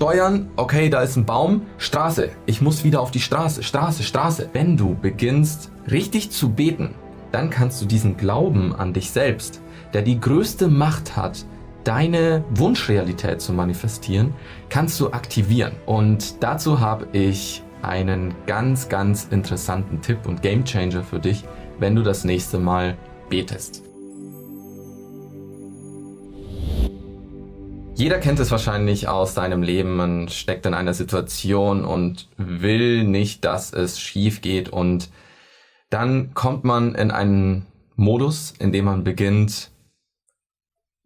Steuern, okay, da ist ein Baum, Straße, ich muss wieder auf die Straße, Straße, Straße. Wenn du beginnst richtig zu beten, dann kannst du diesen Glauben an dich selbst, der die größte Macht hat, deine Wunschrealität zu manifestieren, kannst du aktivieren. Und dazu habe ich einen ganz, ganz interessanten Tipp und Gamechanger für dich, wenn du das nächste Mal betest. Jeder kennt es wahrscheinlich aus seinem Leben. Man steckt in einer Situation und will nicht, dass es schief geht. Und dann kommt man in einen Modus, in dem man beginnt,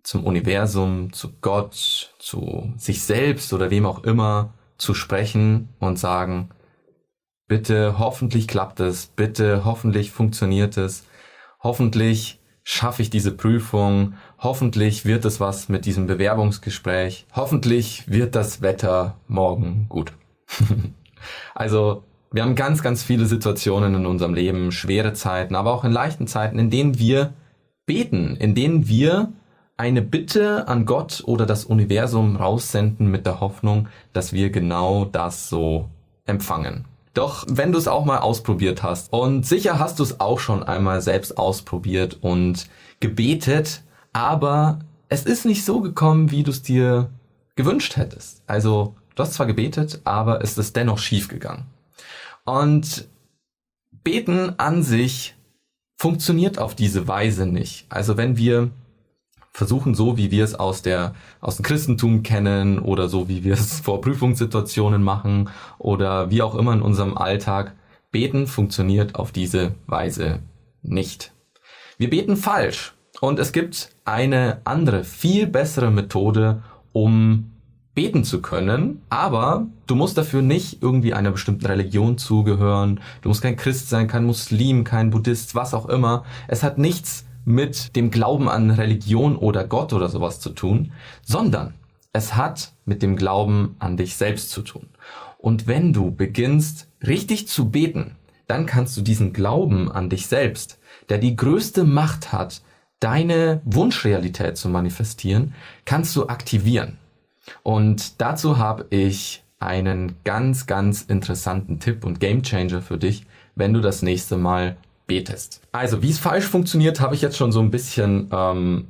zum Universum, zu Gott, zu sich selbst oder wem auch immer zu sprechen und sagen, bitte hoffentlich klappt es, bitte hoffentlich funktioniert es, hoffentlich schaffe ich diese Prüfung, hoffentlich wird es was mit diesem Bewerbungsgespräch, hoffentlich wird das Wetter morgen gut. also wir haben ganz, ganz viele Situationen in unserem Leben, schwere Zeiten, aber auch in leichten Zeiten, in denen wir beten, in denen wir eine Bitte an Gott oder das Universum raussenden mit der Hoffnung, dass wir genau das so empfangen. Doch wenn du es auch mal ausprobiert hast und sicher hast du es auch schon einmal selbst ausprobiert und gebetet, aber es ist nicht so gekommen, wie du es dir gewünscht hättest. Also du hast zwar gebetet, aber es ist dennoch schief gegangen. Und beten an sich funktioniert auf diese Weise nicht. Also wenn wir versuchen so, wie wir es aus der aus dem Christentum kennen oder so, wie wir es vor Prüfungssituationen machen oder wie auch immer in unserem Alltag, beten funktioniert auf diese Weise nicht. Wir beten falsch und es gibt eine andere, viel bessere Methode, um beten zu können, aber du musst dafür nicht irgendwie einer bestimmten Religion zugehören, du musst kein Christ sein, kein Muslim, kein Buddhist, was auch immer. Es hat nichts mit dem Glauben an Religion oder Gott oder sowas zu tun, sondern es hat mit dem Glauben an dich selbst zu tun. Und wenn du beginnst richtig zu beten, dann kannst du diesen Glauben an dich selbst, der die größte Macht hat, deine Wunschrealität zu manifestieren, kannst du aktivieren. Und dazu habe ich einen ganz, ganz interessanten Tipp und Gamechanger für dich, wenn du das nächste Mal betest. Also, wie es falsch funktioniert, habe ich jetzt schon so ein bisschen, ähm,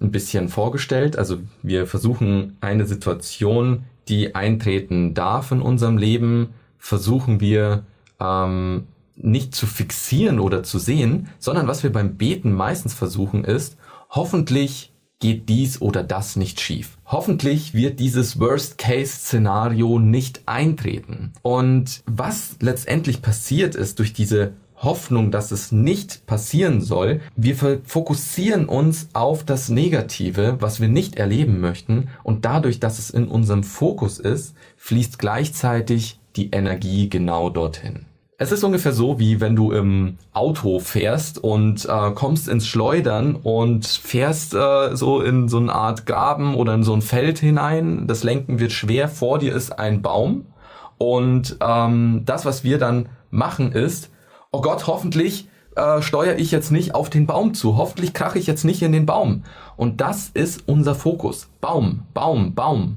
ein bisschen vorgestellt. Also, wir versuchen eine Situation, die eintreten darf in unserem Leben, versuchen wir ähm, nicht zu fixieren oder zu sehen, sondern was wir beim Beten meistens versuchen ist, hoffentlich geht dies oder das nicht schief. Hoffentlich wird dieses Worst-Case-Szenario nicht eintreten. Und was letztendlich passiert ist durch diese Hoffnung, dass es nicht passieren soll. Wir fokussieren uns auf das Negative, was wir nicht erleben möchten und dadurch, dass es in unserem Fokus ist, fließt gleichzeitig die Energie genau dorthin. Es ist ungefähr so, wie wenn du im Auto fährst und äh, kommst ins Schleudern und fährst äh, so in so eine Art Graben oder in so ein Feld hinein. Das Lenken wird schwer. Vor dir ist ein Baum. Und ähm, das, was wir dann machen, ist, oh Gott, hoffentlich äh, steuere ich jetzt nicht auf den Baum zu, hoffentlich krache ich jetzt nicht in den Baum. Und das ist unser Fokus. Baum, Baum, Baum.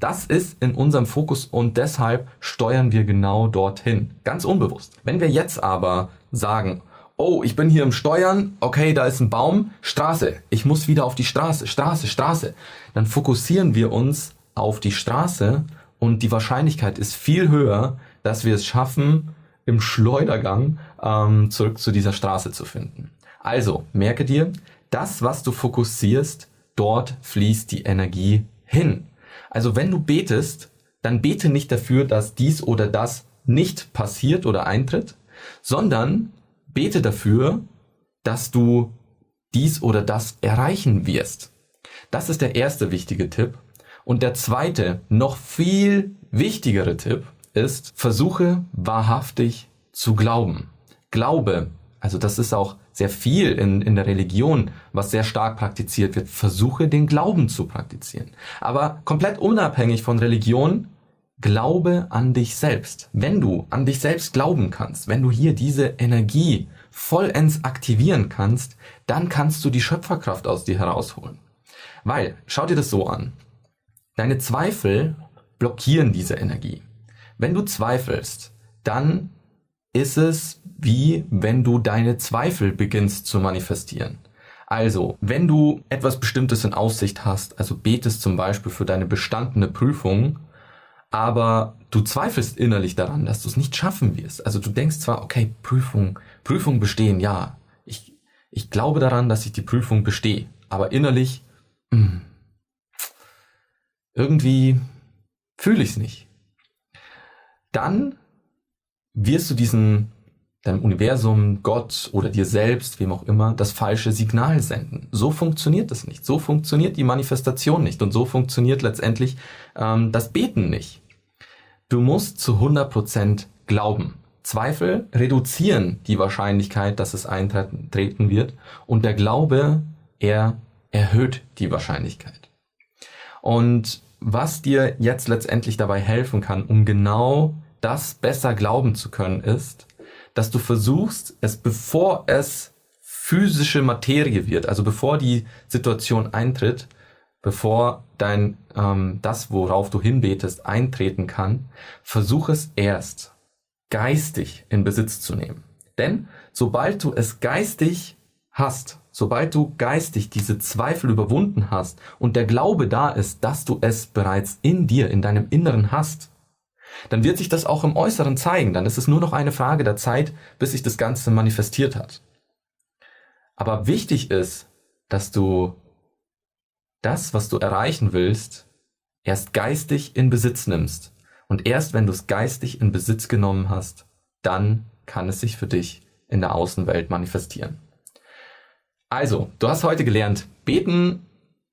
Das ist in unserem Fokus und deshalb steuern wir genau dorthin. Ganz unbewusst. Wenn wir jetzt aber sagen, oh, ich bin hier im Steuern, okay, da ist ein Baum, Straße, ich muss wieder auf die Straße, Straße, Straße, dann fokussieren wir uns auf die Straße und die Wahrscheinlichkeit ist viel höher, dass wir es schaffen, im Schleudergang ähm, zurück zu dieser Straße zu finden. Also, merke dir, das, was du fokussierst, dort fließt die Energie hin. Also wenn du betest, dann bete nicht dafür, dass dies oder das nicht passiert oder eintritt, sondern bete dafür, dass du dies oder das erreichen wirst. Das ist der erste wichtige Tipp. Und der zweite, noch viel wichtigere Tipp ist, versuche wahrhaftig zu glauben. Glaube, also das ist auch sehr viel in, in der Religion, was sehr stark praktiziert wird. Versuche den Glauben zu praktizieren. Aber komplett unabhängig von Religion, glaube an dich selbst. Wenn du an dich selbst glauben kannst, wenn du hier diese Energie vollends aktivieren kannst, dann kannst du die Schöpferkraft aus dir herausholen. Weil, schau dir das so an. Deine Zweifel blockieren diese Energie. Wenn du zweifelst, dann ist es wie wenn du deine Zweifel beginnst zu manifestieren. Also, wenn du etwas Bestimmtes in Aussicht hast, also betest zum Beispiel für deine bestandene Prüfung, aber du zweifelst innerlich daran, dass du es nicht schaffen wirst. Also du denkst zwar, okay, Prüfung, Prüfung bestehen, ja, ich, ich glaube daran, dass ich die Prüfung bestehe, aber innerlich, mh, hm, irgendwie fühle ich es nicht. Dann wirst du diesen deinem Universum, Gott oder dir selbst, wem auch immer, das falsche Signal senden. So funktioniert es nicht. So funktioniert die Manifestation nicht. Und so funktioniert letztendlich ähm, das Beten nicht. Du musst zu 100% glauben. Zweifel reduzieren die Wahrscheinlichkeit, dass es eintreten wird. Und der Glaube, er erhöht die Wahrscheinlichkeit. Und was dir jetzt letztendlich dabei helfen kann, um genau das besser glauben zu können, ist, dass du versuchst, es bevor es physische Materie wird, also bevor die Situation eintritt, bevor dein ähm, das, worauf du hinbetest, eintreten kann, versuch es erst geistig in Besitz zu nehmen. Denn sobald du es geistig hast, sobald du geistig diese Zweifel überwunden hast und der Glaube da ist, dass du es bereits in dir, in deinem Inneren hast, dann wird sich das auch im Äußeren zeigen. Dann ist es nur noch eine Frage der Zeit, bis sich das Ganze manifestiert hat. Aber wichtig ist, dass du das, was du erreichen willst, erst geistig in Besitz nimmst. Und erst wenn du es geistig in Besitz genommen hast, dann kann es sich für dich in der Außenwelt manifestieren. Also, du hast heute gelernt, beten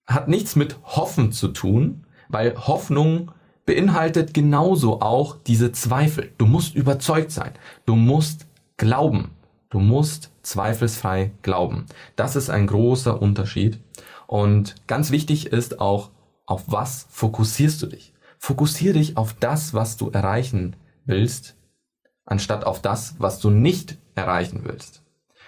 hat nichts mit Hoffen zu tun, weil Hoffnung beinhaltet genauso auch diese Zweifel. Du musst überzeugt sein. Du musst glauben. Du musst zweifelsfrei glauben. Das ist ein großer Unterschied. Und ganz wichtig ist auch, auf was fokussierst du dich? Fokussiere dich auf das, was du erreichen willst, anstatt auf das, was du nicht erreichen willst.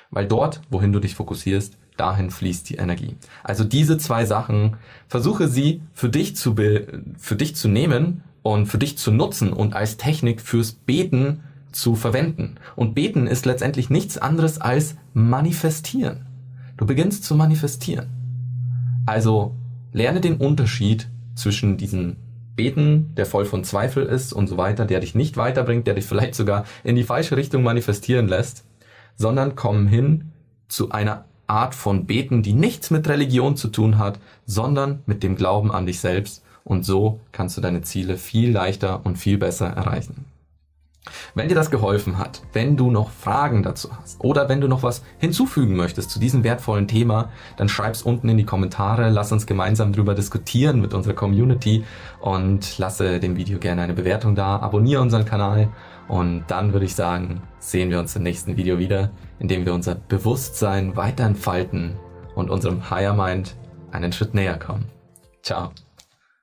Weil dort, wohin du dich fokussierst, dahin fließt die Energie. Also diese zwei Sachen, versuche sie für dich zu, be für dich zu nehmen und für dich zu nutzen und als Technik fürs Beten zu verwenden. Und Beten ist letztendlich nichts anderes als manifestieren. Du beginnst zu manifestieren. Also lerne den Unterschied zwischen diesem Beten, der voll von Zweifel ist und so weiter, der dich nicht weiterbringt, der dich vielleicht sogar in die falsche Richtung manifestieren lässt, sondern komm hin zu einer Art von Beten, die nichts mit Religion zu tun hat, sondern mit dem Glauben an dich selbst. Und so kannst du deine Ziele viel leichter und viel besser erreichen. Wenn dir das geholfen hat, wenn du noch Fragen dazu hast oder wenn du noch was hinzufügen möchtest zu diesem wertvollen Thema, dann schreib's unten in die Kommentare, lass uns gemeinsam drüber diskutieren mit unserer Community und lasse dem Video gerne eine Bewertung da, abonniere unseren Kanal und dann würde ich sagen, sehen wir uns im nächsten Video wieder, in dem wir unser Bewusstsein weiter entfalten und unserem Higher Mind einen Schritt näher kommen. Ciao.